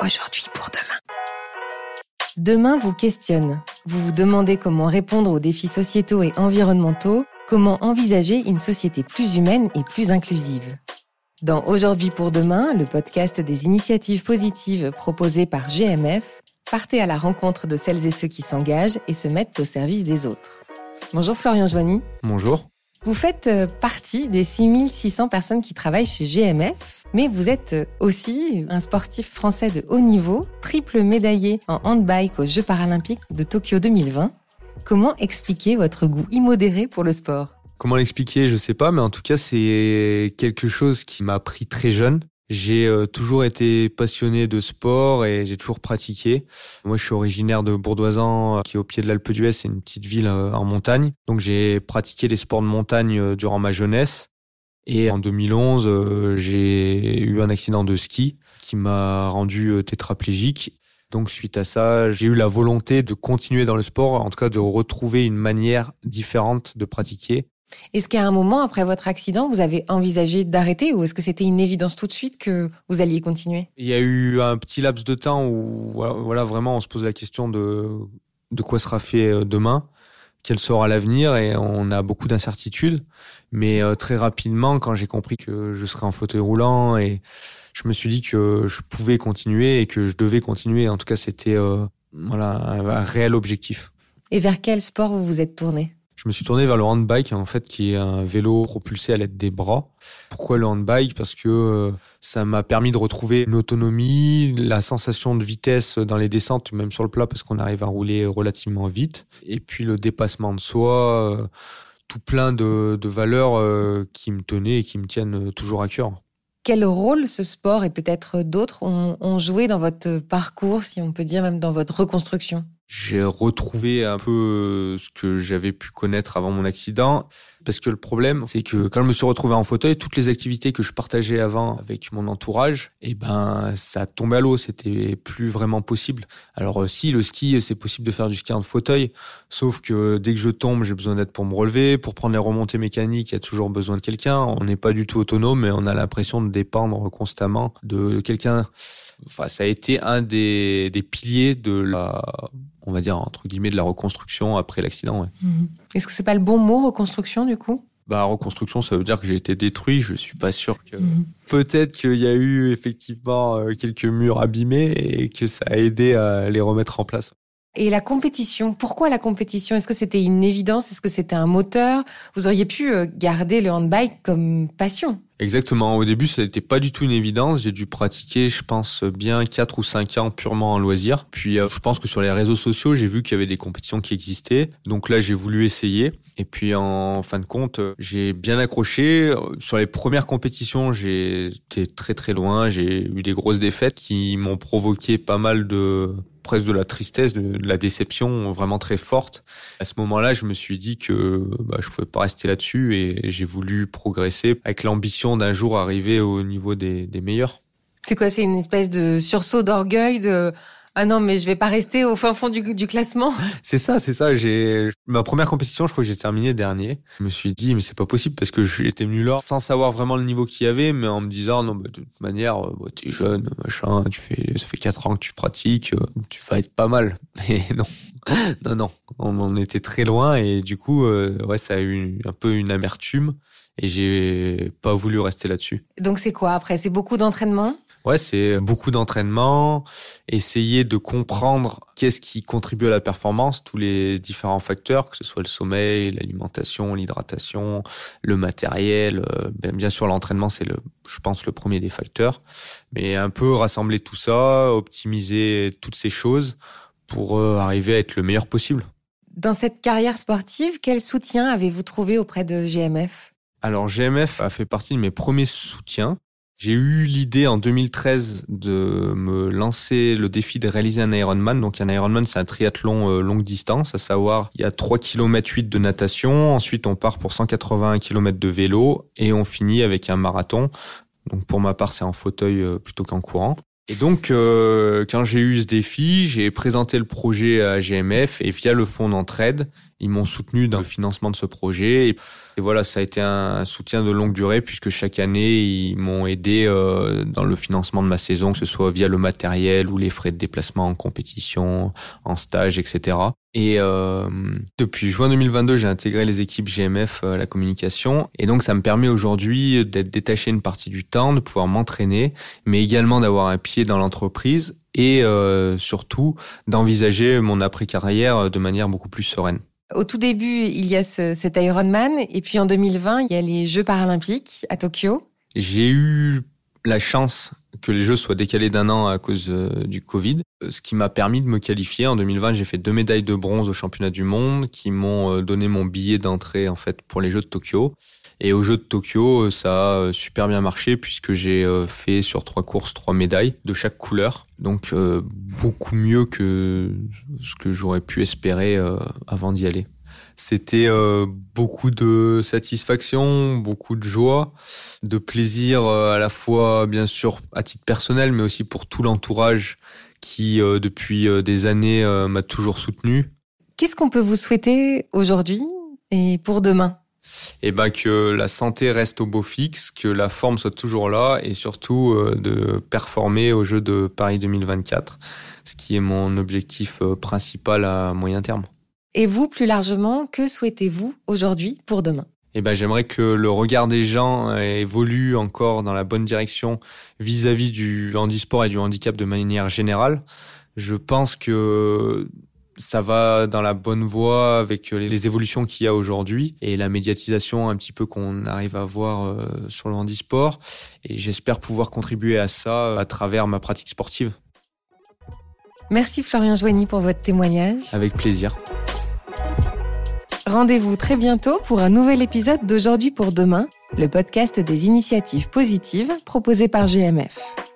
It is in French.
Aujourd'hui pour demain. Demain vous questionne. Vous vous demandez comment répondre aux défis sociétaux et environnementaux, comment envisager une société plus humaine et plus inclusive. Dans Aujourd'hui pour demain, le podcast des initiatives positives proposées par GMF, partez à la rencontre de celles et ceux qui s'engagent et se mettent au service des autres. Bonjour Florian Joigny. Bonjour. Vous faites euh, partie des 6600 personnes qui travaillent chez GMF, mais vous êtes aussi un sportif français de haut niveau, triple médaillé en handbike aux Jeux paralympiques de Tokyo 2020. Comment expliquer votre goût immodéré pour le sport? Comment l'expliquer, je sais pas, mais en tout cas, c'est quelque chose qui m'a pris très jeune. J'ai euh, toujours été passionné de sport et j'ai toujours pratiqué. Moi, je suis originaire de Bourdoisan, euh, qui est au pied de l'Alpe d'Huez, c'est une petite ville euh, en montagne. Donc, j'ai pratiqué les sports de montagne durant ma jeunesse. Et en 2011, j'ai eu un accident de ski qui m'a rendu tétraplégique. Donc, suite à ça, j'ai eu la volonté de continuer dans le sport, en tout cas de retrouver une manière différente de pratiquer. Est-ce qu'à un moment, après votre accident, vous avez envisagé d'arrêter ou est-ce que c'était une évidence tout de suite que vous alliez continuer? Il y a eu un petit laps de temps où, voilà, vraiment, on se pose la question de, de quoi sera fait euh, demain, quel sera l'avenir et on a beaucoup d'incertitudes. Mais euh, très rapidement, quand j'ai compris que je serais en fauteuil roulant et je me suis dit que je pouvais continuer et que je devais continuer. En tout cas, c'était euh, voilà un réel objectif. Et vers quel sport vous vous êtes tourné? Je me suis tourné vers le handbike, en fait, qui est un vélo propulsé à l'aide des bras. Pourquoi le handbike? Parce que euh, ça m'a permis de retrouver une autonomie, la sensation de vitesse dans les descentes, même sur le plat, parce qu'on arrive à rouler relativement vite. Et puis le dépassement de soi, euh, tout plein de, valeurs euh, qui me tenaient et qui me tiennent toujours à cœur. Quel rôle ce sport et peut-être d'autres ont joué dans votre parcours, si on peut dire même dans votre reconstruction? J'ai retrouvé un peu euh, ce que j'avais pu connaître avant mon accident. Parce que le problème, c'est que quand je me suis retrouvé en fauteuil, toutes les activités que je partageais avant avec mon entourage, eh ben, ça tombait à l'eau. C'était plus vraiment possible. Alors, euh, si le ski, c'est possible de faire du ski en fauteuil. Sauf que dès que je tombe, j'ai besoin d'aide pour me relever. Pour prendre les remontées mécaniques, il y a toujours besoin de quelqu'un. On n'est pas du tout autonome, mais on a l'impression de dépendre constamment de quelqu'un. Enfin, ça a été un des, des piliers de la on va dire, entre guillemets, de la reconstruction après l'accident. Mhm. Est-ce que c'est pas le bon mot, reconstruction, du coup? Bah, reconstruction, ça veut dire que j'ai été détruit. Je suis pas sûr que. Mhm. Peut-être qu'il y a eu effectivement euh, quelques murs abîmés et que ça a aidé à les remettre en place. Et la compétition, pourquoi la compétition? Est-ce que c'était une évidence? Est-ce que c'était un moteur? Vous auriez pu euh, garder le handbike comme passion Exactement. Au début, ça n'était pas du tout une évidence. J'ai dû pratiquer, je pense, bien 4 ou 5 ans purement en loisir. Puis, euh, je pense que sur les réseaux sociaux, j'ai vu qu'il y avait des compétitions qui existaient. Donc là, j'ai voulu essayer. Et puis, en fin de compte, j'ai bien accroché. Sur les premières compétitions, j'ai été très très loin. J'ai eu des grosses défaites qui m'ont provoqué pas mal de presque de la tristesse, de, la déception vraiment très forte. À ce moment-là, je me suis dit que bah, je pouvais pas rester là-dessus et j'ai voulu progresser avec l'ambition d'un jour arriver au niveau des, des meilleurs. C'est quoi C'est une espèce de sursaut d'orgueil de ah non, mais je vais pas rester au fin fond du, du classement. C'est ça, c'est ça. J'ai ma première compétition, je crois que j'ai terminé dernier. Je me suis dit, mais c'est pas possible parce que j'étais venu là sans savoir vraiment le niveau qu'il y avait, mais en me disant non, bah, de toute manière, euh, bah, t'es jeune, machin, tu fais, ça fait quatre ans que tu pratiques, euh, tu vas être pas mal. Mais non, non, non, on en était très loin et du coup, euh, ouais, ça a eu un peu une amertume et j'ai pas voulu rester là-dessus. Donc c'est quoi après? C'est beaucoup d'entraînement? Ouais, c'est beaucoup d'entraînement, essayer de comprendre qu'est-ce qui contribue à la performance, tous les différents facteurs, que ce soit le sommeil, l'alimentation, l'hydratation, le matériel. Euh, ben, bien sûr, l'entraînement, c'est le, je pense, le premier des facteurs. Mais un peu rassembler tout ça, optimiser toutes ces choses pour euh, arriver à être le meilleur possible. Dans cette carrière sportive, quel soutien avez-vous trouvé auprès de GMF alors GMF a fait partie de mes premiers soutiens. J'ai eu l'idée en 2013 de me lancer le défi de réaliser un Ironman. Donc un Ironman, c'est un triathlon euh, longue distance, à savoir il y a 3 km 8 de natation, ensuite on part pour 181 km de vélo et on finit avec un marathon. Donc pour ma part, c'est en fauteuil euh, plutôt qu'en courant. Et donc, euh, quand j'ai eu ce défi, j'ai présenté le projet à GMF et via le fonds d'entraide, Ils m'ont soutenu dans le financement de ce projet. Et voilà, ça a été un soutien de longue durée puisque chaque année, ils m'ont aidé euh, dans le financement de ma saison, que ce soit via le matériel ou les frais de déplacement en compétition, en stage, etc. Et euh, depuis juin 2022, j'ai intégré les équipes GMF à la communication. Et donc, ça me permet aujourd'hui d'être détaché une partie du temps, de pouvoir m'entraîner, mais également d'avoir un pied dans l'entreprise et euh, surtout d'envisager mon après-carrière de manière beaucoup plus sereine. Au tout début, il y a ce, cet Ironman, et puis en 2020, il y a les Jeux paralympiques à Tokyo. J'ai eu la chance que les Jeux soient décalés d'un an à cause euh, du Covid, euh, ce qui m'a permis de me qualifier. En 2020, j'ai fait deux médailles de bronze au championnat du monde, qui m'ont euh, donné mon billet d'entrée en fait pour les Jeux de Tokyo. Et aux Jeux de Tokyo, ça a super bien marché puisque j'ai fait sur trois courses trois médailles de chaque couleur. Donc beaucoup mieux que ce que j'aurais pu espérer avant d'y aller. C'était euh, beaucoup de satisfaction, beaucoup de joie, de plaisir euh, à la fois bien sûr à titre personnel, mais aussi pour tout l'entourage qui euh, depuis des années m'a toujours soutenu. Qu'est-ce qu'on peut vous souhaiter aujourd'hui et pour demain? Eh ben que la santé reste au beau fixe, que la forme soit toujours là et surtout de performer au jeu de Paris 2024, ce qui est mon objectif principal à moyen terme. Et vous, plus largement, que souhaitez-vous aujourd'hui pour demain? Eh ben, j'aimerais que le regard des gens évolue encore dans la bonne direction vis-à-vis du handisport et du handicap de manière générale. Je pense que ça va dans la bonne voie avec les évolutions qu'il y a aujourd'hui et la médiatisation un petit peu qu'on arrive à voir euh, sur le handisport. Et j'espère pouvoir contribuer à ça à travers ma pratique sportive. Merci Florian Joigny pour votre témoignage. Avec plaisir. Rendez-vous très bientôt pour un nouvel épisode d'Aujourd'hui pour demain, le podcast des initiatives positives proposé par GMF.